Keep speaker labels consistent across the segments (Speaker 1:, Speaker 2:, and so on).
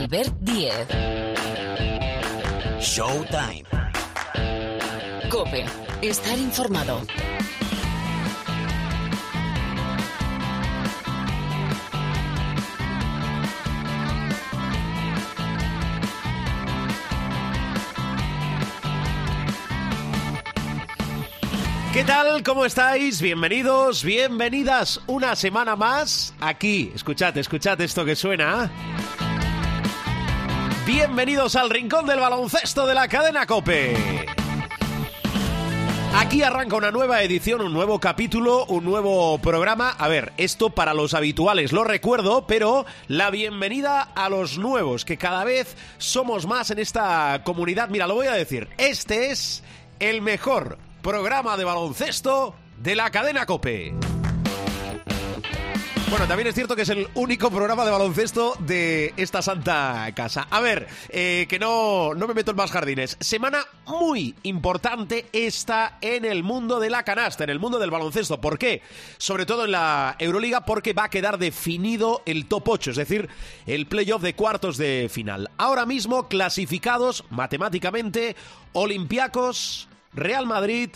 Speaker 1: Albert Diez.
Speaker 2: Showtime.
Speaker 1: Cope. Estar informado.
Speaker 3: ¿Qué tal? ¿Cómo estáis? Bienvenidos, bienvenidas una semana más aquí. Escuchad, escuchad esto que suena. Bienvenidos al rincón del baloncesto de la cadena Cope. Aquí arranca una nueva edición, un nuevo capítulo, un nuevo programa. A ver, esto para los habituales lo recuerdo, pero la bienvenida a los nuevos, que cada vez somos más en esta comunidad. Mira, lo voy a decir, este es el mejor programa de baloncesto de la cadena Cope. Bueno, también es cierto que es el único programa de baloncesto de esta santa casa. A ver, eh, que no, no me meto en más jardines. Semana muy importante esta en el mundo de la canasta, en el mundo del baloncesto. ¿Por qué? Sobre todo en la Euroliga, porque va a quedar definido el top 8, es decir, el playoff de cuartos de final. Ahora mismo clasificados matemáticamente Olympiacos, Real Madrid,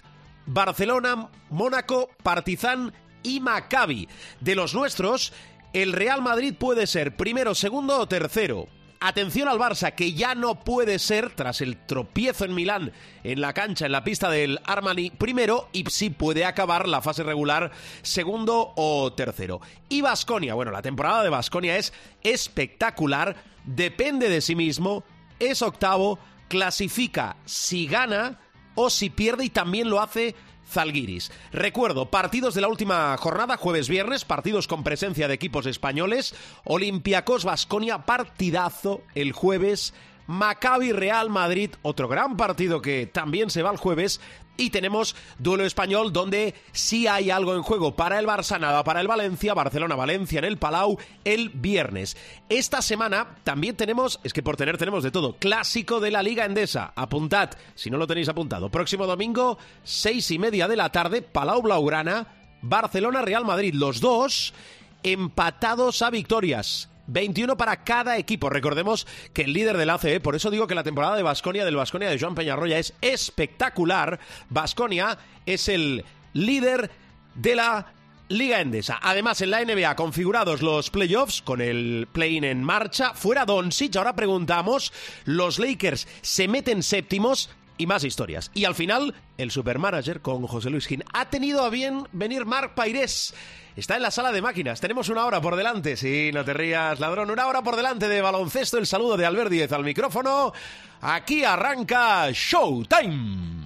Speaker 3: Barcelona, Mónaco, Partizan y Maccabi. De los nuestros, el Real Madrid puede ser primero, segundo o tercero. Atención al Barça, que ya no puede ser, tras el tropiezo en Milán, en la cancha, en la pista del Armani, primero, y sí puede acabar la fase regular segundo o tercero. Y Basconia, bueno, la temporada de Basconia es espectacular, depende de sí mismo, es octavo, clasifica si gana o si pierde y también lo hace Zalgiris. Recuerdo, partidos de la última jornada, jueves-viernes, partidos con presencia de equipos españoles, Olympiacos Basconia, partidazo el jueves, Maccabi Real Madrid, otro gran partido que también se va el jueves, y tenemos duelo español donde sí hay algo en juego para el Barça, nada para el Valencia, Barcelona-Valencia en el Palau el viernes. Esta semana también tenemos, es que por tener tenemos de todo, clásico de la Liga Endesa. Apuntad, si no lo tenéis apuntado. Próximo domingo, seis y media de la tarde, Palau Blaugrana, Barcelona-Real Madrid. Los dos empatados a victorias. 21 para cada equipo. Recordemos que el líder del ACE, por eso digo que la temporada de Basconia, del Basconia de Joan Peñarroya, es espectacular. Basconia es el líder de la Liga Endesa. Además, en la NBA configurados los playoffs con el play-in en marcha. Fuera Doncic, ahora preguntamos, los Lakers se meten séptimos y más historias. Y al final, el supermanager con José Luis Gin ha tenido a bien venir Marc Pairés. Está en la sala de máquinas. Tenemos una hora por delante. Sí, no te rías, ladrón. Una hora por delante de baloncesto. El saludo de Albert Díez al micrófono. Aquí arranca Showtime.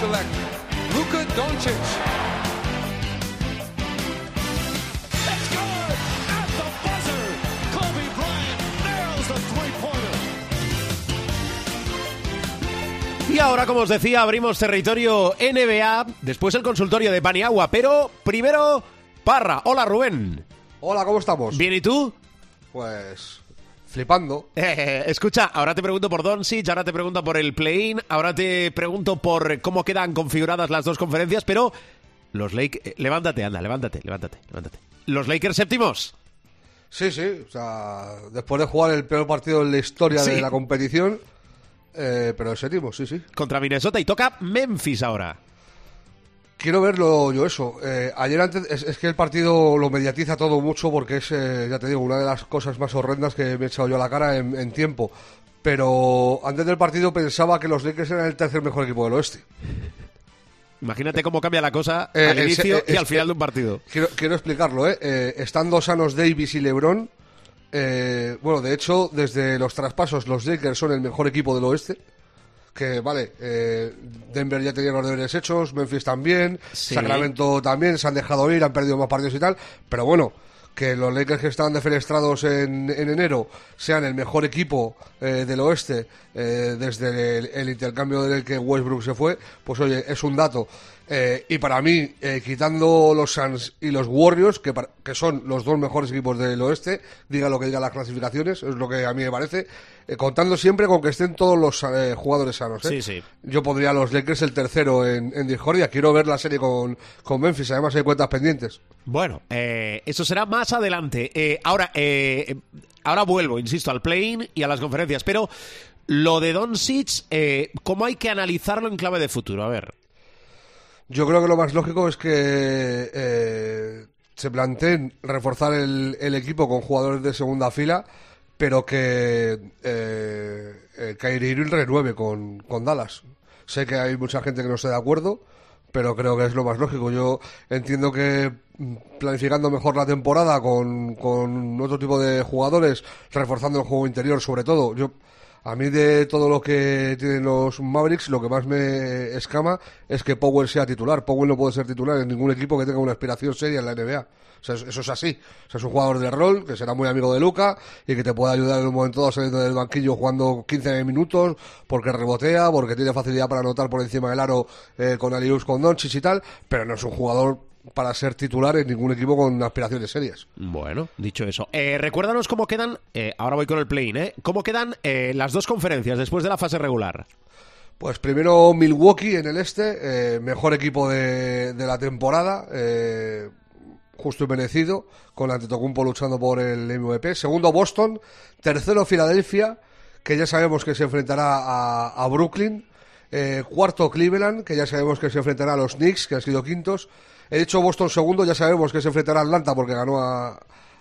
Speaker 4: Select Luka Doncic.
Speaker 5: It's good at the buzzer. Kobe Bryant nails the three-pointer.
Speaker 3: Y ahora, como os decía, abrimos territorio NBA. Después el consultorio de Paniagua. Pero primero, Parra. Hola, Rubén.
Speaker 4: Hola, ¿cómo estamos?
Speaker 3: Bien, ¿y tú?
Speaker 4: Pues flipando.
Speaker 3: Eh, escucha, ahora te pregunto por Doncic, ahora te pregunto por el play-in, ahora te pregunto por cómo quedan configuradas las dos conferencias, pero los Lakers... eh, levántate, anda, levántate, levántate, levántate. ¿Los Lakers séptimos?
Speaker 4: Sí, sí. O sea, después de jugar el peor partido en la historia
Speaker 3: Sí.
Speaker 4: de la competición, eh, pero séptimo, sí, sí.
Speaker 3: Contra Minnesota y toca Memphis ahora.
Speaker 4: Quiero verlo yo eso. Eh, ayer antes, es, es que el partido lo mediatiza todo mucho porque es, eh, ya te digo, una de las cosas más horrendas que me he echado yo a la cara en, en tiempo. Pero antes del partido pensaba que los Lakers eran el tercer mejor equipo del oeste.
Speaker 3: Imagínate cómo cambia la cosa
Speaker 4: Eh,
Speaker 3: al inicio y al final de un partido.
Speaker 4: Quiero, quiero explicarlo, ¿eh? Eh, Estando sanos Davis y LeBron, eh, bueno, de hecho, desde los traspasos, los Lakers son el mejor equipo del oeste. Que, vale, eh, Denver ya tenía los deberes hechos, Memphis también,
Speaker 3: Sí.
Speaker 4: Sacramento también, se han dejado ir, han perdido más partidos y tal. Pero bueno, que los Lakers que estaban defenestrados en, en enero sean el mejor equipo eh, del oeste eh, desde el, el intercambio del que Westbrook se fue, pues oye, es un dato. Eh, y para mí, eh, quitando los Suns y los Warriors, que, para- que son los dos mejores equipos del oeste, diga lo que digan las clasificaciones, es lo que a mí me parece, eh, contando siempre con que estén todos los eh, jugadores sanos. ¿eh?
Speaker 3: Sí, sí.
Speaker 4: Yo pondría a los Lakers el tercero en, en discordia. Quiero ver la serie con, con Memphis, además hay cuentas pendientes.
Speaker 3: Bueno, eh, eso será más adelante. Ahora, eh, ahora vuelvo, insisto, al play-in y a las conferencias. Pero lo de Doncic, eh, ¿cómo hay que analizarlo en clave de futuro? A ver.
Speaker 4: Yo creo que lo más lógico es que eh, se planteen reforzar el, el equipo con jugadores de segunda fila, pero que eh, eh, Kyrie Irving renueve con, con Dallas. Sé que hay mucha gente que no está de acuerdo, pero creo que es lo más lógico. Yo entiendo que mm, planificando mejor la temporada con, con otro tipo de jugadores, reforzando el juego interior sobre todo, yo a mí de todo lo que tienen los Mavericks, lo que más me escama es que Powell sea titular. Powell no puede ser titular en ningún equipo que tenga una aspiración seria en la NBA. O sea, eso es así. O sea, es un jugador de rol que será muy amigo de Luca y que te puede ayudar en un momento dado saliendo del banquillo jugando 15 minutos porque rebotea, porque tiene facilidad para anotar por encima del aro eh, con Alius, con Doncic y tal, pero no es un jugador para ser titular en ningún equipo con aspiraciones serias.
Speaker 3: Bueno, dicho eso. Eh, recuérdanos cómo quedan, eh, ahora voy con el play-in, ¿eh? ¿Cómo quedan eh, las dos conferencias después de la fase regular?
Speaker 4: Pues primero Milwaukee en el este, eh, mejor equipo de, de la temporada, justo y merecido, con Antetokounmpo luchando por el MVP. Segundo Boston, tercero Filadelfia, que ya sabemos que se enfrentará a, a Brooklyn. Cuarto Cleveland, que ya sabemos que se enfrentará a los Knicks, que han sido quintos. He dicho Boston segundo, ya sabemos que se enfrentará a Atlanta porque ganó a-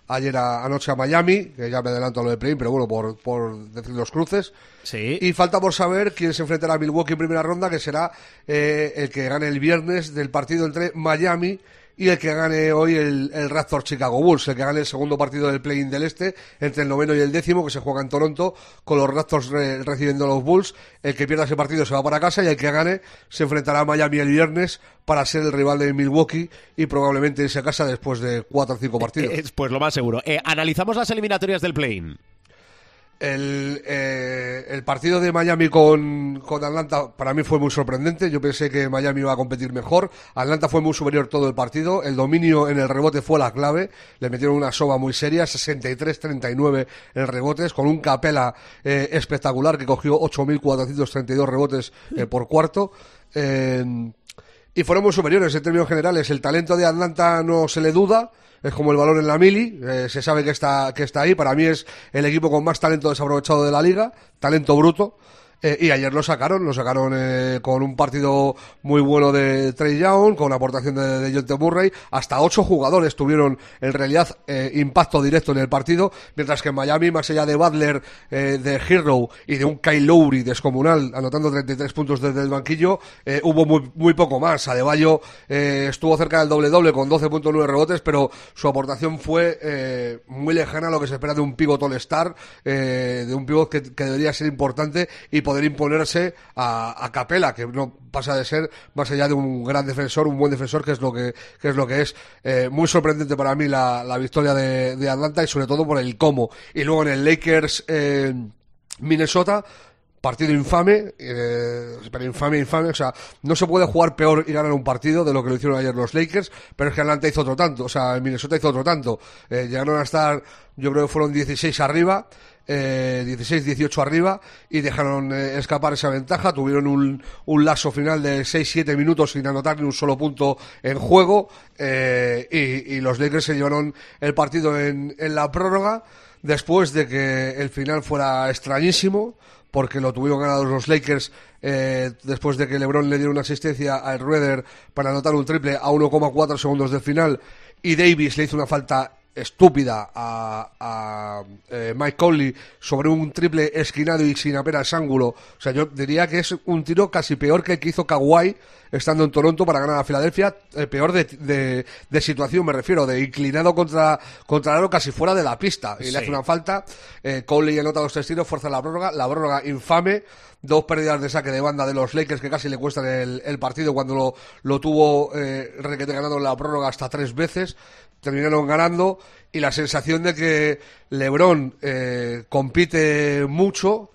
Speaker 4: ayer a- anoche a Miami, que ya me adelanto a lo de play, pero bueno, por, por decir los cruces.
Speaker 3: Sí.
Speaker 4: Y falta por saber quién se enfrentará a Milwaukee en primera ronda, que será eh, el que gane el viernes del partido entre Miami y el que gane hoy el, el Chicago Bulls, el que gane el segundo partido del play-in del este, entre el noveno y el décimo, que se juega en Toronto, con los Raptors re- recibiendo a los Bulls. El que pierda ese partido se va para casa y el que gane se enfrentará a Miami el viernes para ser el rival de Milwaukee y probablemente irse a casa después de cuatro o cinco partidos.
Speaker 3: Eh, pues lo más seguro. Eh, analizamos las eliminatorias del play-in.
Speaker 4: El, eh, el partido de Miami con, con Atlanta para mí fue muy sorprendente. Yo pensé que Miami iba a competir mejor. Atlanta fue muy superior todo el partido. El dominio en el rebote fue la clave. Le metieron una soba muy seria, 63-39 en rebotes, con un capela eh, espectacular que cogió 8.432 rebotes eh, por cuarto. Eh, y fueron muy superiores en términos generales. El talento de Atlanta no se le duda. Es como el balón en la mili, eh, se sabe que está, que está ahí. Para mí es el equipo con más talento desaprovechado de la liga, talento bruto. Eh, y ayer lo sacaron, lo sacaron eh, con un partido muy bueno de Trey Young, con aportación de, de Murray. Hasta ocho jugadores tuvieron en realidad eh, impacto directo en el partido, mientras que en Miami, más allá de Butler, eh, de Hero y de un Kyle Lowry descomunal, anotando 33 puntos desde el banquillo, hubo muy, muy poco más. Adebayo estuvo cerca del doble-doble con 12.9 rebotes, pero su aportación fue muy lejana a lo que se espera de un pivot all-star, de un pivot que, que debería ser importante y poder imponerse a, a Capela, que no pasa de ser más allá de un gran defensor, un buen defensor, que es lo que, que es lo que es. Eh, muy sorprendente para mí la, la victoria de, de Atlanta y sobre todo por el cómo. Y luego en el Lakers eh, Minnesota, partido infame, eh, pero infame, infame, o sea, no se puede jugar peor y ganar un partido de lo que lo hicieron ayer los Lakers, pero es que Atlanta hizo otro tanto, o sea, Minnesota hizo otro tanto, eh, llegaron a estar, yo creo que fueron 16 arriba, eh, 16-18 arriba y dejaron eh, escapar esa ventaja. Tuvieron un, un lazo final de 6-7 minutos sin anotar ni un solo punto en juego eh, y, los Lakers se llevaron el partido en, en la prórroga después de que el final fuera extrañísimo porque lo tuvieron ganados los Lakers eh, después de que LeBron le diera una asistencia a Rueder para anotar un triple a 1,4 segundos del final y Davis le hizo una falta estúpida a, a, eh, Mike Conley sobre un triple esquinado y sin apenas ángulo. O sea, yo diría que es un tiro casi peor que el que hizo Kawhi estando en Toronto para ganar a Filadelfia. eh, peor de, de, de situación, me refiero, de inclinado contra, contra el aro casi fuera de la pista. Y
Speaker 3: Sí.
Speaker 4: le hace una falta. Eh, Conley anota los tres tiros, fuerza la prórroga. La prórroga infame. Dos pérdidas de saque de banda de los Lakers que casi le cuestan el, el partido cuando lo, lo tuvo eh, requete ganado en la prórroga hasta tres veces. Terminaron ganando y la sensación de que LeBron eh, compite mucho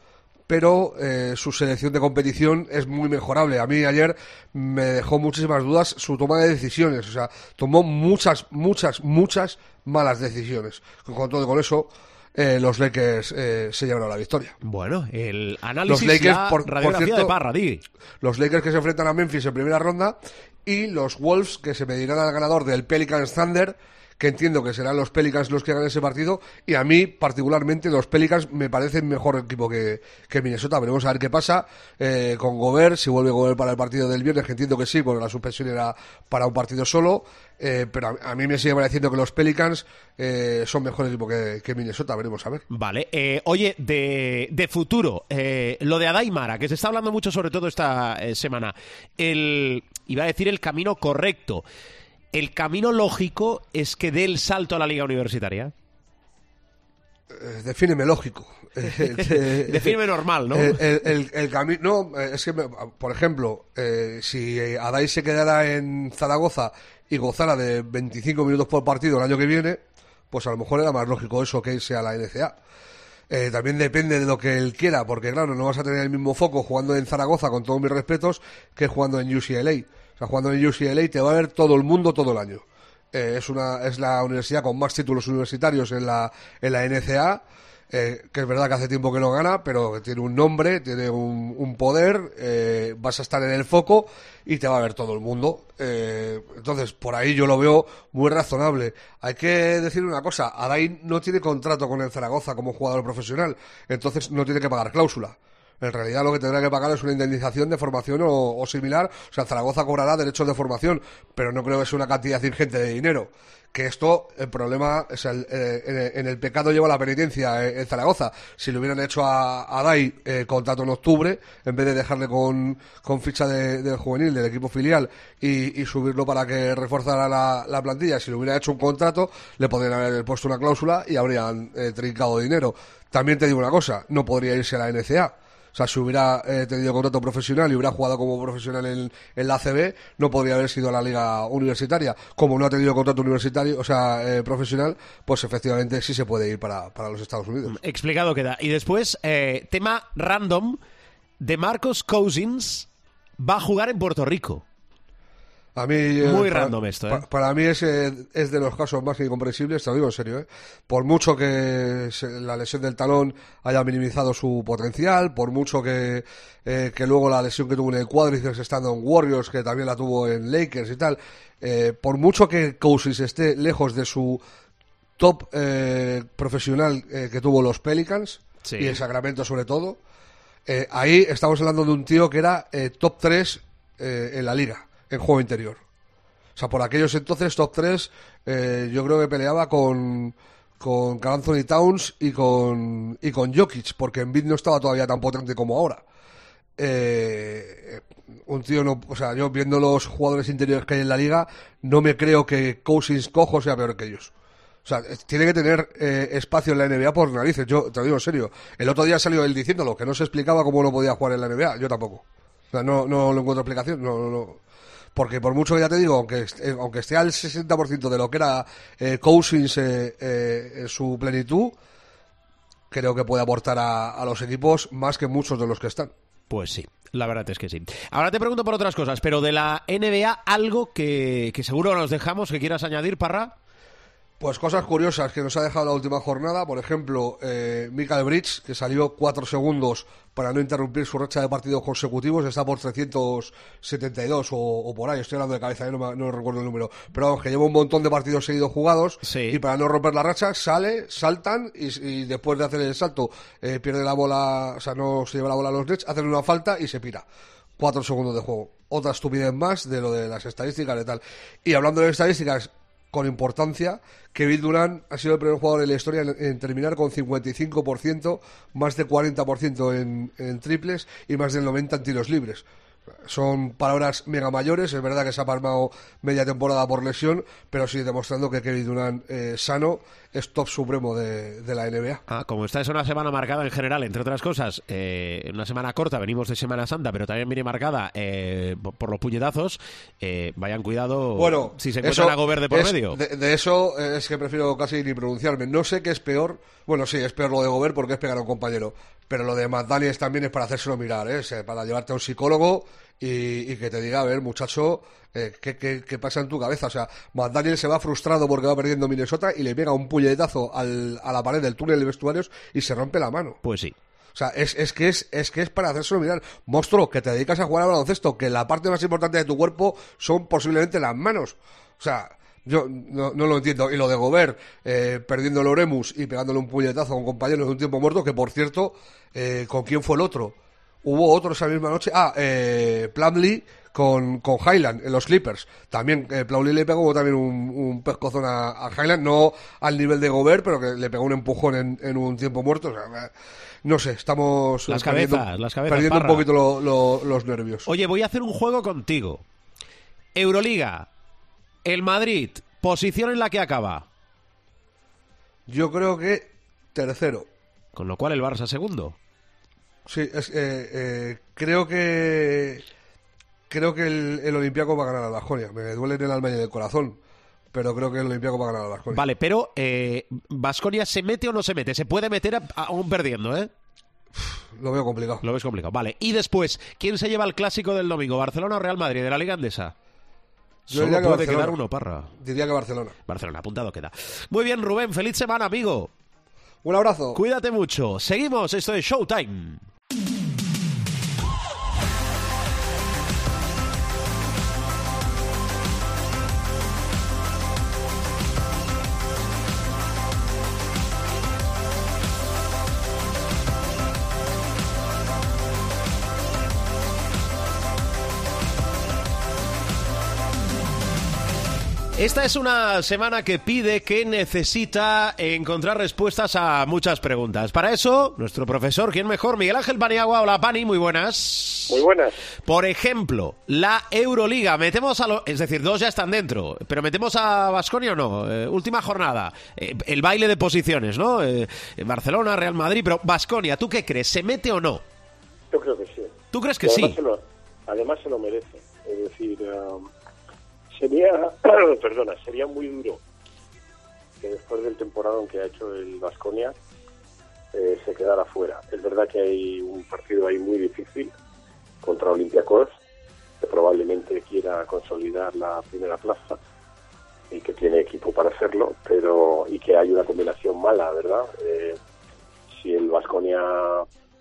Speaker 4: pero eh, su selección de competición es muy mejorable. A mí ayer me dejó muchísimas dudas su toma de decisiones. O sea, tomó muchas, muchas, muchas malas decisiones. Con todo con eso, eh, los Lakers eh, se llevaron la victoria.
Speaker 3: Bueno, el análisis,
Speaker 4: Los Lakers,
Speaker 3: la
Speaker 4: por- por cierto-
Speaker 3: de Parra, di.
Speaker 4: Los Lakers que se enfrentan a Memphis en primera ronda y los Wolves que se medirán al ganador del Pelicans Thunder que entiendo que serán los Pelicans los que ganen ese partido y a mí particularmente los Pelicans me parecen mejor equipo que, que Minnesota. Veremos a ver qué pasa eh, con Gobert si vuelve Gobert para el partido del viernes que entiendo que sí porque la suspensión era para un partido solo eh, pero a, a mí me sigue pareciendo que los Pelicans eh, son mejor equipo que, que Minnesota. Veremos a ver.
Speaker 3: Vale, eh, oye, de, de futuro, eh, lo de Adaimara, que se está hablando mucho sobre todo esta eh, semana, el, iba a decir el camino correcto, el camino lógico es que dé el salto a la liga universitaria.
Speaker 4: Eh, defíneme lógico Eh,
Speaker 3: Defíneme normal, ¿no?
Speaker 4: El, el- el- el cami- no, eh, es que, me- por ejemplo, eh, si eh, Adai se quedara en Zaragoza y gozara de 25 minutos por partido el año que viene, pues a lo mejor era más lógico eso que irse a la NCA. Eh, también depende de lo que él quiera, porque claro, no vas a tener el mismo foco jugando en Zaragoza, con todos mis respetos, que jugando en UCLA. O sea, jugando en UCLA te va a ver todo el mundo todo el año. Eh, es, una, es la universidad con más títulos universitarios en la, en la NCA, eh, que es verdad que hace tiempo que no gana, pero tiene un nombre, tiene un, poder, eh, vas a estar en el foco y te va a ver todo el mundo. Eh, entonces, por ahí yo lo veo muy razonable. Hay que decir una cosa, Adai no tiene contrato con el Zaragoza como jugador profesional, entonces no tiene que pagar cláusula. En realidad lo que tendrá que pagar es una indemnización de formación o, o similar. O sea, Zaragoza cobrará derechos de formación, pero no creo que sea una cantidad ingente de dinero. Que esto, el problema, es el, eh, en, el, pecado lleva la penitencia eh, en Zaragoza. Si le hubieran hecho a, Dai eh, contrato en octubre, en vez de dejarle con, con ficha de, del juvenil, del equipo filial, y, y subirlo para que reforzara la, la plantilla, si le hubiera hecho un contrato, le podrían haber puesto una cláusula y habrían eh, trincado dinero. También te digo una cosa, no podría irse a la NCA. O sea, si hubiera eh, tenido contrato profesional y hubiera jugado como profesional en, en la ACB, no podría haber sido a la liga universitaria. Como no ha tenido contrato universitario, o sea, eh, profesional, pues efectivamente sí se puede ir para, para los Estados Unidos.
Speaker 3: Explicado queda. Y después, eh, tema random, de Marcos Cousins va a jugar en Puerto Rico.
Speaker 4: A mí, eh,
Speaker 3: Muy
Speaker 4: para-
Speaker 3: random esto, ¿eh?
Speaker 4: pa- Para, mí es, eh, es de los casos más incomprensibles, te lo digo en serio. ¿eh? Por mucho que se- la lesión del talón haya minimizado su potencial, por mucho que, eh, que luego la lesión que tuvo en el cuádriceps estando en Warriors, que también la tuvo en Lakers y tal, eh, por mucho que Cousins esté lejos de su top eh, profesional eh, que tuvo los Pelicans
Speaker 3: Sí.
Speaker 4: y en Sacramento sobre todo, eh, ahí estamos hablando de un tío que era eh, top 3 eh, en la liga, en juego interior. O sea, por aquellos entonces, top 3, eh, yo creo que peleaba con, con Carl Anthony Towns y con, y con Jokic, porque Embiid no estaba todavía tan potente como ahora. Eh, un tío no, o sea, yo viendo los jugadores interiores que hay en la liga, no me creo que Cousins cojo sea peor que ellos. O sea, tiene que tener eh, espacio en la NBA por narices. Yo te lo digo en serio. El otro día salió él diciéndolo, que no se explicaba cómo no podía jugar en la NBA. Yo tampoco. O sea, no, no lo encuentro explicación. No, no, no. Porque por mucho que ya te digo, aunque, eh, aunque esté al 60% de lo que era eh, Cousins eh, eh, su plenitud, creo que puede aportar a, a los equipos más que muchos de los que están.
Speaker 3: Pues sí, la verdad es que sí. Ahora te pregunto por otras cosas, pero de la NBA, algo que, que seguro nos dejamos que quieras añadir, Parra.
Speaker 4: Pues cosas curiosas que nos ha dejado la última jornada, por ejemplo, eh, Michael Bridge, que salió cuatro segundos para no interrumpir su racha de partidos consecutivos, está por 372 o, o por ahí, estoy hablando de cabeza, eh, no, me- no recuerdo el número, pero vamos, que lleva un montón de partidos seguidos jugados
Speaker 3: Sí.
Speaker 4: y para no romper la racha sale, saltan y, y después de hacer el salto eh, pierde la bola, o sea, no se lleva la bola a los Nets, hacen una falta y se pira. Cuatro segundos de juego. Otra estupidez más de lo de las estadísticas y tal. Y hablando de estadísticas, con importancia, Kevin Durant ha sido el primer jugador en la historia en, en terminar con 55%, más de 40% en, en triples y más del 90% en tiros libres. Son palabras mega mayores, es verdad que se ha palmado media temporada por lesión, pero sí demostrando que Kevin Durant eh, sano es top supremo de, de la NBA.
Speaker 3: Ah, como esta es una semana marcada en general, entre otras cosas, eh, una semana corta, venimos de Semana Santa, pero también viene marcada eh, por- por los puñetazos, eh, vayan cuidado
Speaker 4: Bueno,
Speaker 3: si se encuentran a Gobert de por
Speaker 4: es-
Speaker 3: medio.
Speaker 4: De, de eso es que prefiero casi ni pronunciarme. No sé qué es peor. Bueno, sí, es peor lo de Gobert porque es pegar a un compañero. Pero lo de McDaniels también es para hacérselo mirar, eh, para llevarte a un psicólogo y, y que te diga, a ver, muchacho, eh, ¿qué, qué, qué pasa en tu cabeza? O sea, McDaniels se va frustrado porque va perdiendo Minnesota y le pega un puñetazo al- a la pared del túnel de vestuarios y se rompe la mano.
Speaker 3: Pues sí.
Speaker 4: O sea, es, es que es, es que es para hacérselo mirar. Monstruo, que te dedicas a jugar al baloncesto, que la parte más importante de tu cuerpo son posiblemente las manos. O sea, yo no, no lo entiendo. Y lo de Gobert, eh, perdiendo el Oremus y pegándole un puñetazo a un compañero en un tiempo muerto, que por cierto, eh, ¿con quién fue el otro? Hubo otro esa misma noche. Ah, eh, Plumlee con, con Highland en los Clippers. También eh, Plumlee le pegó también un, un pescozón a, a Highland, no al nivel de Gobert, pero que le pegó un empujón en, en un tiempo muerto. O sea, no sé, estamos
Speaker 3: Las
Speaker 4: perdiendo,
Speaker 3: cabezas, las cabezas,
Speaker 4: perdiendo un poquito lo- lo- los nervios.
Speaker 3: Oye, voy a hacer un juego contigo. Euroliga, el Madrid, posición en la que acaba.
Speaker 4: Yo creo que tercero.
Speaker 3: Con lo cual el Barça segundo.
Speaker 4: Sí, es, eh, eh, creo que creo que el, el Olympiaco va a ganar al Bajonia. Me duele en el alma y en el corazón, pero creo que el Olympiaco va a ganar al Bajonia.
Speaker 3: Vale, pero ¿Vasconia se mete o no se mete? Se puede meter a- aún perdiendo, ¿eh?
Speaker 4: Lo veo complicado.
Speaker 3: Lo ves complicado. Vale. Y después, ¿quién se lleva el clásico del domingo? ¿Barcelona o Real Madrid? De la Liga Andesa.
Speaker 4: Yo
Speaker 3: Solo
Speaker 4: diría que
Speaker 3: puede
Speaker 4: Barcelona.
Speaker 3: quedar uno, parra.
Speaker 4: Diría que Barcelona.
Speaker 3: Barcelona, apuntado queda. Muy bien, Rubén. Feliz semana, amigo.
Speaker 4: Un abrazo.
Speaker 3: Cuídate mucho. Seguimos. Esto es Showtime. Esta es una semana que pide, que necesita encontrar respuestas a muchas preguntas. Para eso, nuestro profesor, ¿quién mejor? Miguel Ángel Paniagua. Hola, Pani, muy buenas.
Speaker 2: Muy buenas.
Speaker 3: Por ejemplo, la Euroliga. Metemos a los. Es decir, dos ya están dentro. Pero metemos a Basconia o no. Eh, última jornada. Eh, el baile de posiciones, ¿no? Eh, Barcelona, Real Madrid. Pero Basconia, ¿tú qué crees? ¿Se mete o no?
Speaker 2: Yo creo que sí.
Speaker 3: ¿Tú crees que
Speaker 2: además
Speaker 3: sí?
Speaker 2: Se lo, además se lo merece. Es decir, um, sería, perdona, sería muy duro que después del temporada que ha hecho el Vasconia se quedara fuera. Es verdad que hay un partido ahí muy difícil contra Olympiacos, que probablemente quiera consolidar la primera plaza y que tiene equipo para hacerlo, pero y que hay una combinación mala, ¿verdad? Eh, si el Vasconia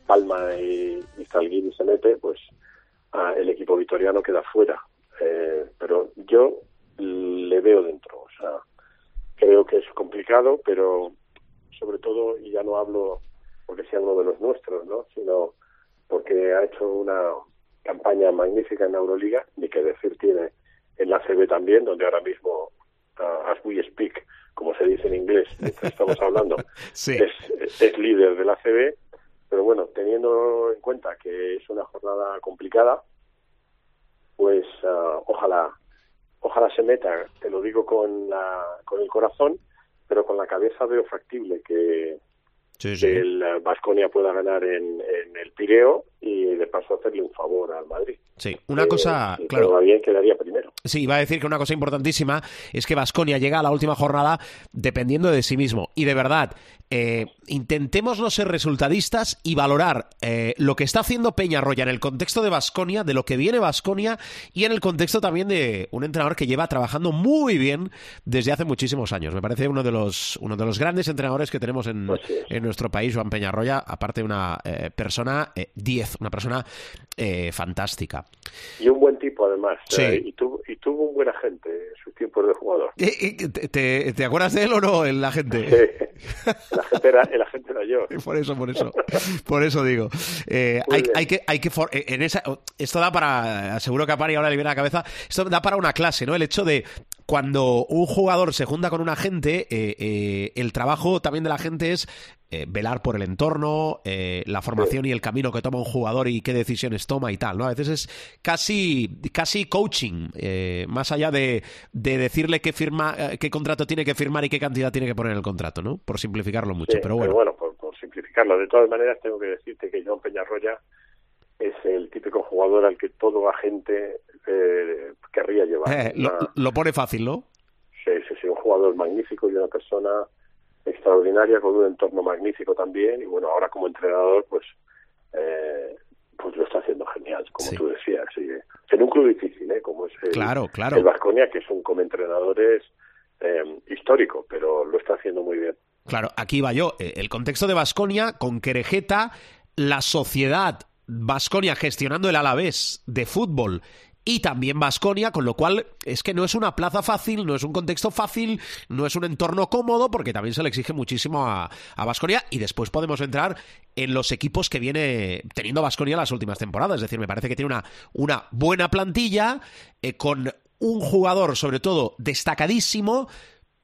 Speaker 2: palma y, y se mete, pues ah, el equipo vitoriano queda fuera. Eh, pero yo le veo dentro, o sea, creo que es complicado, pero sobre todo, y ya no hablo porque sea uno de los nuestros, ¿no? sino porque ha hecho una campaña magnífica en la Euroliga, ni que decir tiene en la CB también, donde ahora mismo, ah, as we speak, como se dice en inglés, estamos hablando,
Speaker 3: Sí.
Speaker 2: es, es líder de la CB, pero bueno, teniendo en cuenta que es una jornada complicada, ah, ojalá ojalá se meta, te lo digo con la con el corazón, pero con la cabeza veo factible que,
Speaker 3: Sí,
Speaker 2: que el Vasconia pueda ganar en, en el Pireo y de paso hacerle un favor al Madrid.
Speaker 3: Sí, una cosa,
Speaker 2: eh,
Speaker 3: claro.
Speaker 2: Todavía quedaría primero.
Speaker 3: Sí, iba a decir que una cosa importantísima es que Vasconia llega a la última jornada dependiendo de sí mismo. Y de verdad, eh, intentemos no ser resultadistas y valorar eh, lo que está haciendo Peñarroya en el contexto de Vasconia, de lo que viene Vasconia y en el contexto también de un entrenador que lleva trabajando muy bien desde hace muchísimos años. Me parece uno de los, uno de los grandes entrenadores que tenemos en, en nuestro país, Juan Peñarroya, aparte de una eh, persona 10 una persona eh, fantástica.
Speaker 2: Y un buen tipo, además. Eh, sí. Y, tuvo, y tuvo un buen agente en sus tiempos de jugador.
Speaker 3: ¿Te, acuerdas de él o no, el agente? Sí.
Speaker 2: El agente era, el agente yo.
Speaker 3: Por eso, por eso. Por eso digo. Eh, hay, que. Hay que for, en esa, esto da para. Seguro que a Pari ahora le viene la cabeza. Esto da para una clase, ¿no? El hecho de cuando un jugador se junta con un agente, eh, eh, el trabajo también de la gente es eh, velar por el entorno, eh, la formación y el camino que toma un jugador y qué decisiones toma y tal, ¿no? A veces es casi, casi coaching, eh, más allá de, de decirle qué firma, qué contrato tiene que firmar y qué cantidad tiene que poner en el contrato, ¿no? Por simplificarlo mucho,
Speaker 2: Sí,
Speaker 3: pero bueno.
Speaker 2: por, por simplificarlo. De todas maneras, tengo que decirte que Joan Peñarroya es el típico jugador al que todo agente eh, querría llevar.
Speaker 3: Eh, lo, pone fácil, ¿no?
Speaker 2: Sí, sí, sí, un jugador magnífico y una persona extraordinaria con un entorno magnífico también y bueno, ahora como entrenador pues eh, pues lo está haciendo genial, como
Speaker 3: Sí.
Speaker 2: tú decías, sí, eh, en un club difícil, ¿eh? como es el,
Speaker 3: Claro, claro.
Speaker 2: el Baskonia, que es un como entrenadores eh, histórico, pero lo está haciendo muy bien.
Speaker 3: Claro, aquí va yo. El contexto de Basconia con Querejeta, la sociedad Basconia gestionando el Alavés de fútbol y también Basconia, con lo cual es que no es una plaza fácil, no es un contexto fácil, no es un entorno cómodo, porque también se le exige muchísimo a, a Basconia y después podemos entrar en los equipos que viene teniendo Basconia las últimas temporadas. Es decir, me parece que tiene una, una buena plantilla eh, con un jugador, sobre todo, destacadísimo,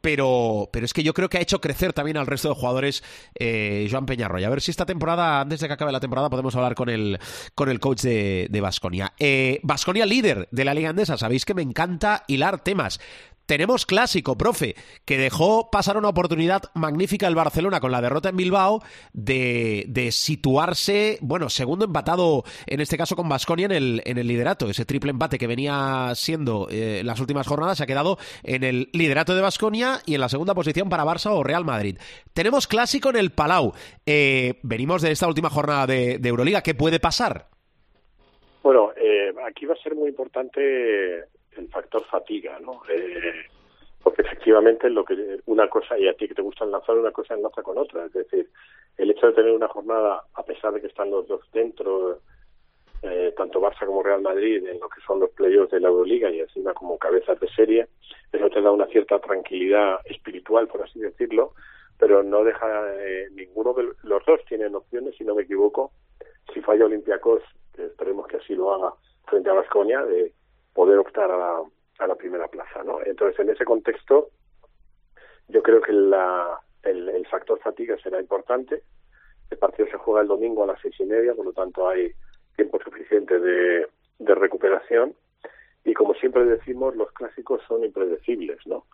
Speaker 3: pero, pero es que yo creo que ha hecho crecer también al resto de jugadores eh, Joan Peñarroya. A ver si esta temporada, antes de que acabe la temporada, podemos hablar con el, con el coach de, de Basconia. Basconia líder de la Liga Andesa. Sabéis que me encanta hilar temas. Tenemos clásico, profe, que dejó pasar una oportunidad magnífica el Barcelona con la derrota en Bilbao de, situarse, bueno, segundo empatado en este caso con Basconia en el, en el liderato. Ese triple empate que venía siendo eh, las últimas jornadas se ha quedado en el liderato de Basconia y en la segunda posición para Barça o Real Madrid. Tenemos clásico en el Palau. Eh, venimos de esta última jornada de, de Euroliga. ¿Qué puede pasar?
Speaker 2: Bueno, eh, aquí va a ser muy importante el factor fatiga, ¿no? Eh, porque efectivamente lo que una cosa y a ti que te gusta enlazar una cosa enlaza con otra, es decir, el hecho de tener una jornada a pesar de que están los dos dentro, eh, tanto Barça como Real Madrid en lo que son los playoffs de la Euroliga y encima como cabezas de serie, eso te da una cierta tranquilidad espiritual, por así decirlo, pero no deja eh, ninguno de los dos tienen opciones, si no me equivoco, si falla Olympiacos, que esperemos que así lo haga frente a Vasconia, de poder optar a la, a la primera plaza, ¿no? Entonces, en ese contexto, yo creo que la, el, factor fatiga será importante. El partido se juega el domingo a las seis y media, por lo tanto hay tiempo suficiente de, de recuperación. Y como siempre decimos, los clásicos son impredecibles, ¿no?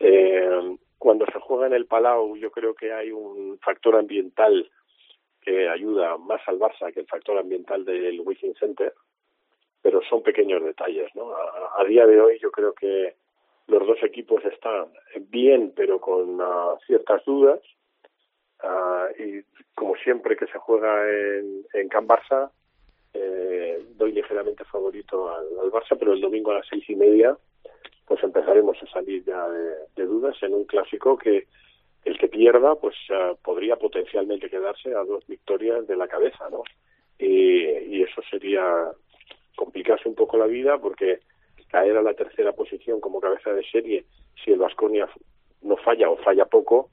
Speaker 2: Eh, cuando se juega en el Palau, yo creo que hay un factor ambiental que ayuda más al Barça que el factor ambiental del Wizzing Center, pero son pequeños detalles, ¿no? A, a día de hoy yo creo que los dos equipos están bien, pero con uh, ciertas dudas. Uh, y como siempre que se juega en, en Can Barça, eh, doy ligeramente favorito al, al, Barça, pero el domingo a las seis y media, pues empezaremos a salir ya de, de dudas en un clásico que el que pierda, pues uh, podría potencialmente quedarse a dos victorias de la cabeza, ¿no? Y, y eso sería complicarse un poco la vida porque caer a la tercera posición como cabeza de serie, si el Vasconia no falla o falla poco,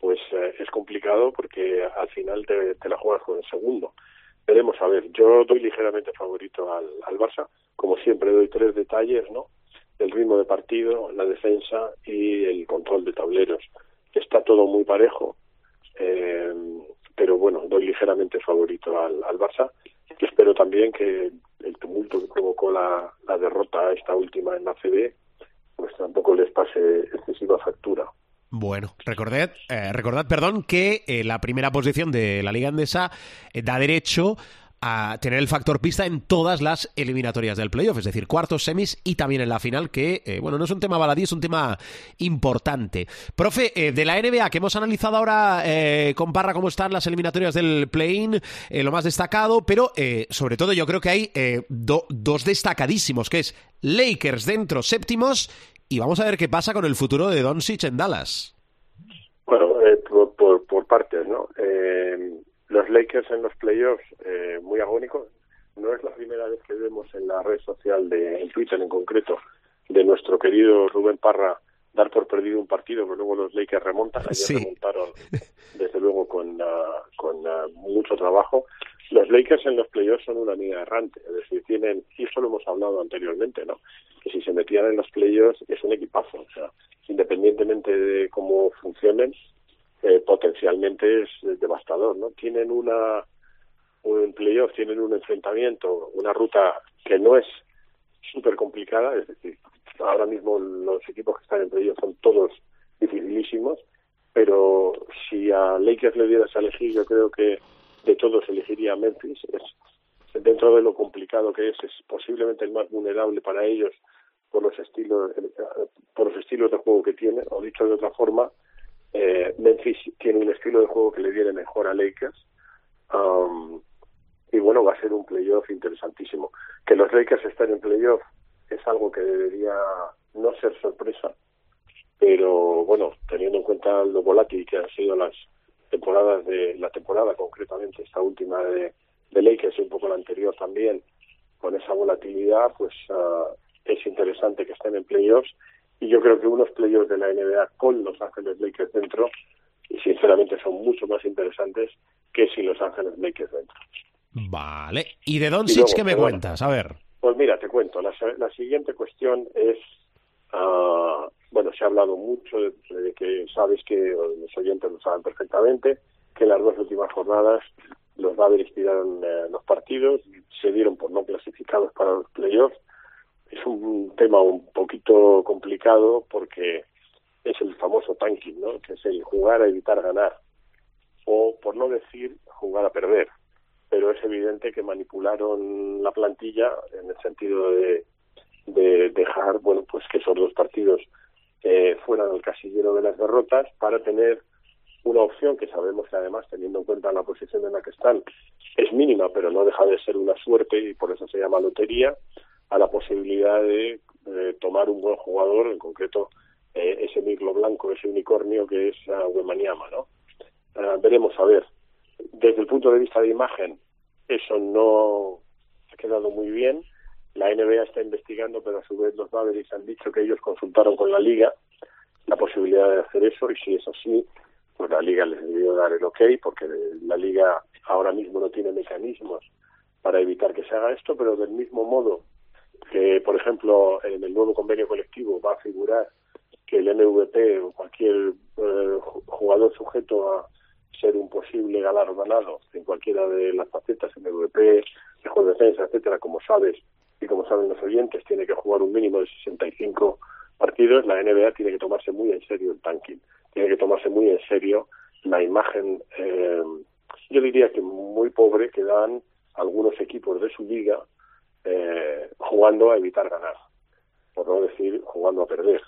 Speaker 2: pues eh, es complicado porque al final te, la juegas con el segundo. Veremos a ver, yo doy ligeramente favorito al, al Barça, como siempre doy tres detalles, ¿no? El ritmo de partido, la defensa y el control de tableros. Está todo muy parejo, eh, pero bueno, doy ligeramente favorito al, al Barça. Y espero también que el tumulto que provocó la, la derrota esta última en la CB, pues tampoco les pase excesiva factura.
Speaker 3: Bueno, recordad, eh, recordad perdón, que eh, la primera posición de la Liga Andesa eh, da derecho a tener el factor pista en todas las eliminatorias del playoff, es decir, cuartos, semis y también en la final, que, eh, bueno, no es un tema baladí, es un tema importante. Profe, eh, de la NBA, que hemos analizado ahora eh, con Parra cómo están las eliminatorias del play-in, eh, lo más destacado, pero sobre todo yo creo que hay do, dos destacadísimos, que es Lakers dentro, séptimos, y vamos a ver qué pasa con el futuro de Doncic en Dallas.
Speaker 2: Bueno, por, por, por, partes, ¿no? Los Lakers en los playoffs, eh, muy agónicos. No es la primera vez que vemos en la red social, de en Twitter en concreto, de nuestro querido Rubén Parra dar por perdido un partido, pero luego los Lakers remontan. Ayer
Speaker 3: sí.
Speaker 2: remontaron, desde luego, con, uh, con uh, mucho trabajo. Los Lakers en los playoffs son una amiga errante, es decir, tienen, y eso lo hemos hablado anteriormente, ¿no? Que si se metían en los playoffs es un equipazo. O sea, independientemente de cómo funcionen, eh, potencialmente es devastador, ¿no? Tienen una un playoff, tienen un enfrentamiento, una ruta que no es súper complicada, es decir, ahora mismo los equipos que están en playoff son todos dificilísimos, pero si a Lakers le dieras a elegir, yo creo que de todos elegiría a Memphis. Es, dentro de lo complicado que es, es posiblemente el más vulnerable para ellos por los estilos eh, por los estilos de juego que tiene, o dicho de otra forma, eh, Memphis tiene un estilo de juego que le viene mejor a Lakers. Um, y bueno, va a ser un playoff interesantísimo. Que los Lakers estén en playoff es algo que debería no ser sorpresa, pero bueno, teniendo en cuenta lo volátil que han sido las temporadas de la temporada concretamente esta última de, Lakers y un poco la anterior también con esa volatilidad pues uh, es interesante que estén en playoffs y yo creo que unos playoffs de la NBA con Los Ángeles Lakers dentro y sinceramente son mucho más interesantes que si Los Ángeles Lakers dentro.
Speaker 3: Vale. ¿Y de Doncic qué me cuentas? A ver.
Speaker 2: Pues mira, te cuento. La, la siguiente cuestión es, ah, bueno, se ha hablado mucho de, de que sabes que los oyentes lo saben perfectamente, que en las dos últimas jornadas los Mavericks tiraron eh, los partidos, se dieron por no clasificados para los playoffs. Es un tema un poquito complicado porque es el famoso tanking, ¿no? Que es el jugar a evitar ganar o, por no decir, jugar a perder pero es evidente que manipularon la plantilla en el sentido de, de dejar bueno pues que esos dos partidos eh, fueran el casillero de las derrotas para tener una opción que sabemos que además teniendo en cuenta la posición en la que están es mínima pero no deja de ser una suerte y por eso se llama lotería a la posibilidad de, de tomar un buen jugador en concreto eh, ese mirlo blanco ese unicornio que es uh, Wembanyama no uh, veremos a ver desde el punto de vista de imagen, eso no ha quedado muy bien. La NBA está investigando, pero a su vez los Mavericks han dicho que ellos consultaron con la liga la posibilidad de hacer eso y si es así, pues la liga les debió dar el ok porque la liga ahora mismo no tiene mecanismos para evitar que se haga esto, pero del mismo modo que, por ejemplo, en el nuevo convenio colectivo va a figurar que el MVP o cualquier eh, jugador sujeto a ser un posible galardonado en cualquiera de las facetas, MVP, mejor defensa, etcétera, como sabes y como saben los oyentes, tiene que jugar un mínimo de 65 partidos, la NBA tiene que tomarse muy en serio el tanking, tiene que tomarse muy en serio la imagen, eh, yo diría que muy pobre que dan algunos equipos de su liga eh, jugando a evitar ganar, por no decir jugando a perder.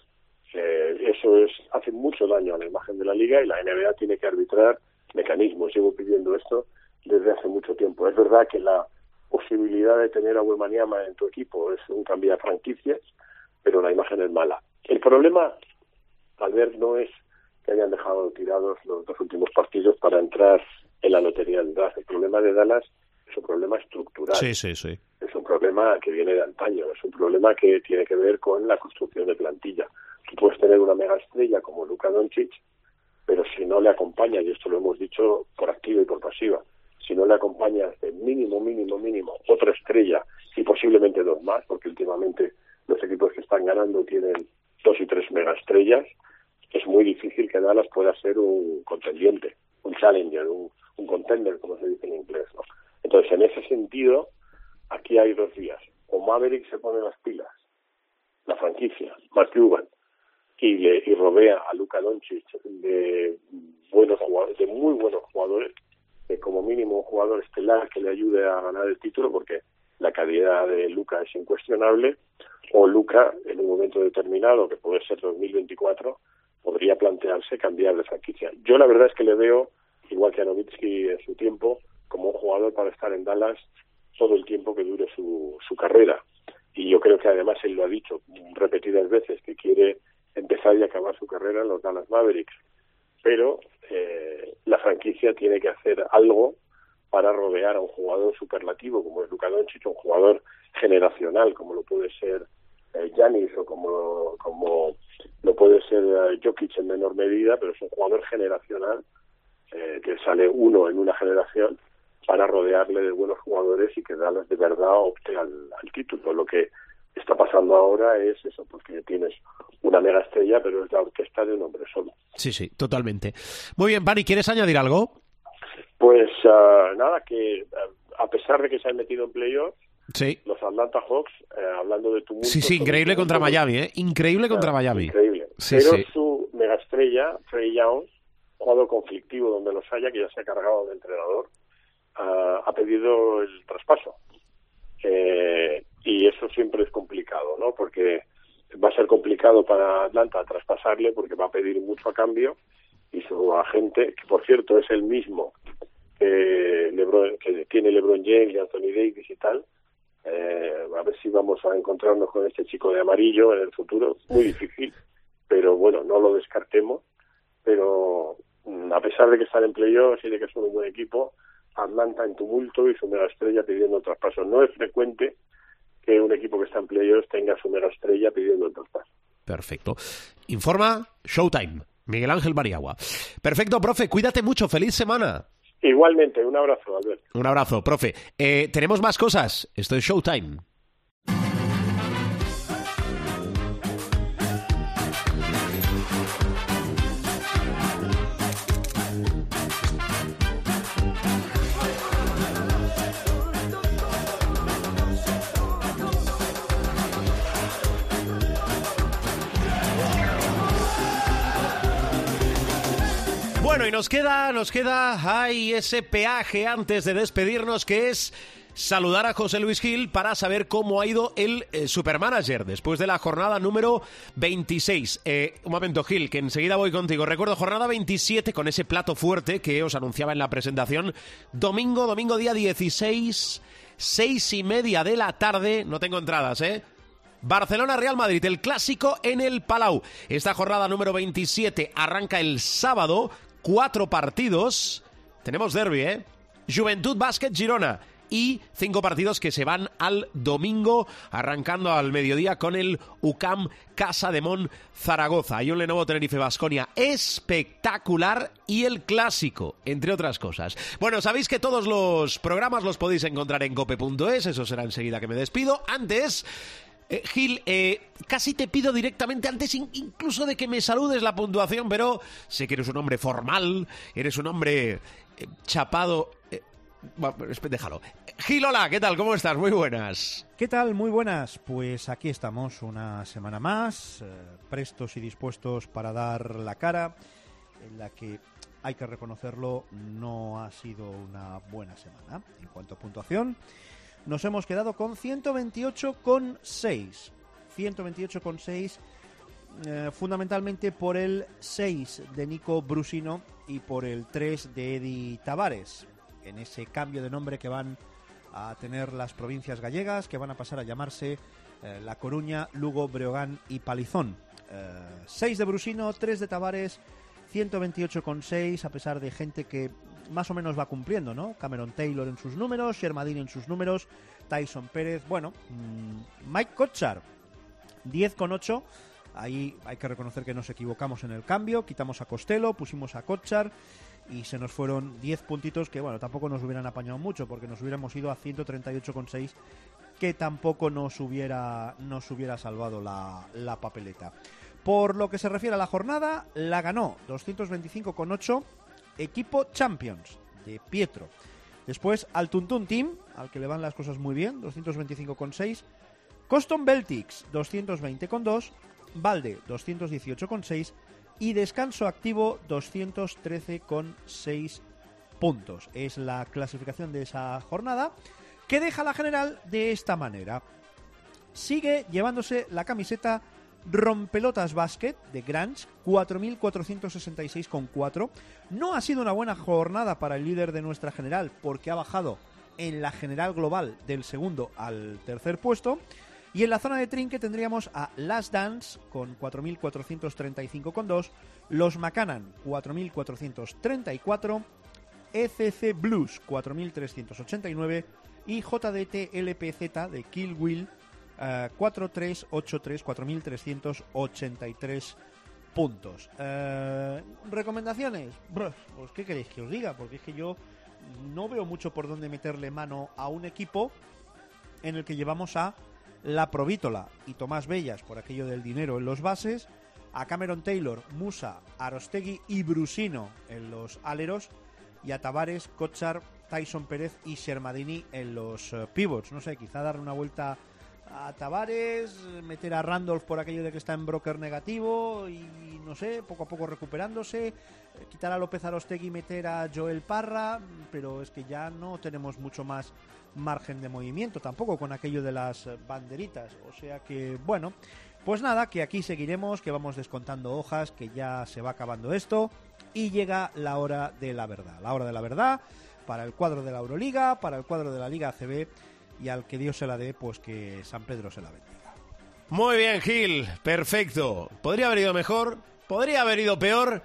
Speaker 2: Eso es hace mucho daño a la imagen de la liga y la NBA tiene que arbitrar mecanismos. Llevo pidiendo esto desde hace mucho tiempo. Es verdad que la posibilidad de tener a Wemaniama en tu equipo es un cambio de franquicias, pero la imagen es mala. El problema, tal vez, no es que hayan dejado tirados los dos últimos partidos para entrar en la lotería del draft. El problema de Dallas es un problema estructural.
Speaker 3: Sí, sí, sí.
Speaker 2: Es un problema que viene de antaño, es un problema que tiene que ver con la construcción de plantilla. Tú puedes tener una mega estrella como Luka Doncic, pero si no le acompaña, y esto lo hemos dicho por activa y por pasiva, si no le acompaña de mínimo, mínimo, mínimo, otra estrella y posiblemente dos más, porque últimamente los equipos que están ganando tienen dos y tres megaestrellas, es muy difícil que Dallas pueda ser un contendiente, un challenger, un, un contender, como se dice en inglés. ¿no? Entonces, en ese sentido, aquí hay dos vías. O Maverick se pone las pilas, la franquicia, Mark Cuban, y, le, y rodea a Luka Doncic de buenos de muy buenos jugadores, de como mínimo un jugador estelar que le ayude a ganar el título, porque la calidad de Luca es incuestionable, o Luca en un momento determinado, que puede ser 2024, podría plantearse cambiar de franquicia. Yo la verdad es que le veo, igual que a Novitsky en su tiempo, como un jugador para estar en Dallas todo el tiempo que dure su, su carrera. Y yo creo que además él lo ha dicho repetidas veces, que quiere empezar y acabar su carrera en los Dallas Mavericks. Pero eh, la franquicia tiene que hacer algo para rodear a un jugador superlativo como es Luka Doncic, un jugador generacional como lo puede ser Yanis eh, o como, como lo puede ser eh, Jokic en menor medida, pero es un jugador generacional eh, que sale uno en una generación para rodearle de buenos jugadores y que Dallas de verdad opte al, al título. Lo que está pasando ahora es eso, porque tienes una mega estrella, pero es la orquesta de un hombre solo.
Speaker 3: Sí, sí, totalmente. Muy bien, Bani, ¿quieres añadir algo?
Speaker 2: Pues ah, nada, que ah, a pesar de que se han metido en playoffs,
Speaker 3: Sí.
Speaker 2: los Atlanta Hawks, eh, hablando de tumulto...
Speaker 3: Sí, sí, increíble contra Miami, ¿eh? Increíble contra Miami.
Speaker 2: Increíble.
Speaker 3: Sí,
Speaker 2: Pero
Speaker 3: sí.
Speaker 2: su mega estrella, Trey Young, jugador conflictivo donde los haya, que ya se ha cargado de entrenador, ha pedido el traspaso. Eh, y eso siempre es complicado, ¿no? Porque va a ser complicado para Atlanta traspasarle porque va a pedir mucho a cambio y su agente, que por cierto es el mismo que, LeBron, que tiene LeBron James y Anthony Davis y tal, eh, a ver si vamos a encontrarnos con este chico de amarillo en el futuro. Muy difícil, pero bueno, no lo descartemos. Pero mm, a pesar de que están en playoffs y de que son un buen equipo, Atlanta en tumulto y su mega estrella pidiendo traspaso. No es frecuente que un equipo que está en playoffs tenga su mega estrella pidiendo el traspaso.
Speaker 3: Perfecto. Informa Showtime. Miguel Ángel Mariagua. Perfecto, profe. Cuídate mucho. Feliz semana.
Speaker 2: Igualmente, un abrazo, Albert.
Speaker 3: Un abrazo, profe. Eh, Tenemos más cosas. Esto es Showtime. Bueno, y nos queda, nos queda, hay ese peaje antes de despedirnos que es saludar a José Luis Gil para saber cómo ha ido el eh, Supermanager después de la jornada número 26. Eh, un momento, Gil, que enseguida voy contigo. Recuerdo jornada 27 con ese plato fuerte que os anunciaba en la presentación. Domingo, domingo día 16, seis y media de la tarde. No tengo entradas, ¿eh? Barcelona-Real Madrid, el clásico en el Palau. Esta jornada número 27 arranca el sábado, cuatro partidos. Tenemos derby, ¿eh? Juventud Basket Girona. Y cinco partidos que se van al domingo, arrancando al mediodía con el UCAM Casa de Mon Zaragoza. Hay un Lenovo Tenerife Basconia espectacular y el clásico, entre otras cosas. Bueno, sabéis que todos los programas los podéis encontrar en cope.es, eso será enseguida que me despido. Antes, eh, Gil, eh, casi te pido directamente, antes in- incluso de que me saludes la puntuación, pero sé que eres un hombre formal, eres un hombre eh, chapado. eh, bueno, déjalo. Gil, hola, ¿qué tal? ¿Cómo estás? Muy buenas.
Speaker 6: ¿Qué tal? Muy buenas. Pues aquí estamos una semana más, prestos y dispuestos para dar la cara, en la que hay que reconocerlo, no ha sido una buena semana. En cuanto a puntuación, nos hemos quedado con 128,6. 128,6 eh, fundamentalmente por el 6 de Nico Brusino y por el 3 de Eddie Tavares, en ese cambio de nombre que van a tener las provincias gallegas, que van a pasar a llamarse eh, La Coruña, Lugo, Breogán y Palizón. 6 de Brusino, 3 de Tavares, 128,6, a pesar de gente que más o menos va cumpliendo, ¿no? Cameron Taylor en sus números, Shermadine en sus números, Tyson Pérez, bueno, mm, Mike Kochar, 10,8. Ahí hay que reconocer que nos equivocamos en el cambio. Quitamos a Costello, pusimos a Kochar y se nos fueron 10 puntitos que, bueno, tampoco nos hubieran apañado mucho porque nos hubiéramos ido a 138,6 que tampoco nos hubiera, nos hubiera salvado la, la papeleta. Por lo que se refiere a la jornada, la ganó 225,8 equipo Champions de Pietro. Después al Tuntun Team, al que le van las cosas muy bien, 225,6. Coston Beltics 220,2, Valde 218,6 y Descanso Activo 213,6 puntos. Es la clasificación de esa jornada que deja la general de esta manera. Sigue llevándose la camiseta Rompelotas Basket de Grange, 4.466,4. No ha sido una buena jornada para el líder de nuestra general porque ha bajado en la general global del segundo al tercer puesto. Y en la zona de trinque tendríamos a Last Dance con 4.435,2, los Macanan 4.434, ECC Blues 4.389 y JDT LPZ de Kill Will eh, 4383 4.383 puntos. Eh, ¿Recomendaciones? Brr, Pues, ¿qué queréis que os diga? Porque es que yo no veo mucho por dónde meterle mano a un equipo en el que llevamos a La Provítola y Tomás Bellas por aquello del dinero en los bases, a Cameron Taylor, Musa, Arostegui y Brusino en los aleros y a Tavares, Kochar, Tyson Pérez y Shermadini en los eh, pivots. No sé, quizá darle una vuelta a Tavares, meter a Randolph por aquello de que está en broker negativo y no sé, poco a poco recuperándose, eh, quitar a López Arostegui y meter a Joel Parra, pero es que ya no tenemos mucho más margen de movimiento tampoco con aquello de las banderitas, o sea que bueno, pues nada, que aquí seguiremos, que vamos descontando hojas, que ya se va acabando esto y llega la hora de la verdad, la hora de la verdad para el cuadro de la Euroliga, para el cuadro de la Liga ACB y al que Dios se la dé, pues que San Pedro se la bendiga.
Speaker 3: Muy bien, Gil. Perfecto. Podría haber ido mejor, podría haber ido peor.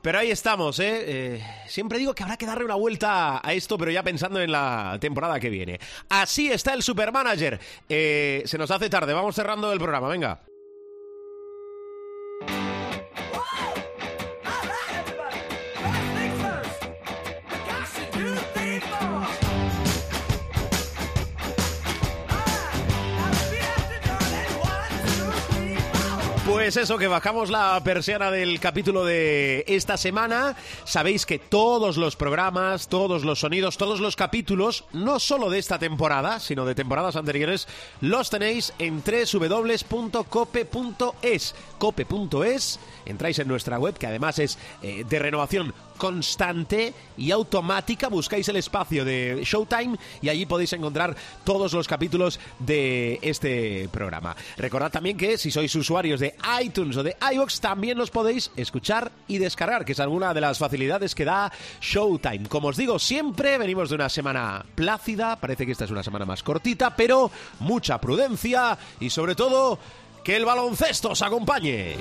Speaker 3: Pero ahí estamos, ¿eh? Eh, Siempre digo que habrá que darle una vuelta a esto, pero ya pensando en la temporada que viene. Así está el Supermanager. Eh, se nos hace tarde, vamos cerrando el programa, venga. Pues eso, que bajamos la persiana del capítulo de esta semana. Sabéis que todos los programas, todos los sonidos, todos los capítulos, no solo de esta temporada, sino de temporadas anteriores, los tenéis en www.cope.es. Cope.es, entráis en nuestra web, que además es eh, de renovación constante y automática. Buscáis el espacio de Showtime y allí podéis encontrar todos los capítulos de este programa. Recordad también que si sois usuarios de iTunes o de iVoox también los podéis escuchar y descargar, que es alguna de las facilidades que da Showtime. Como os digo, siempre venimos de una semana plácida, parece que esta es una semana más cortita, pero mucha prudencia y sobre todo que el baloncesto os acompañe.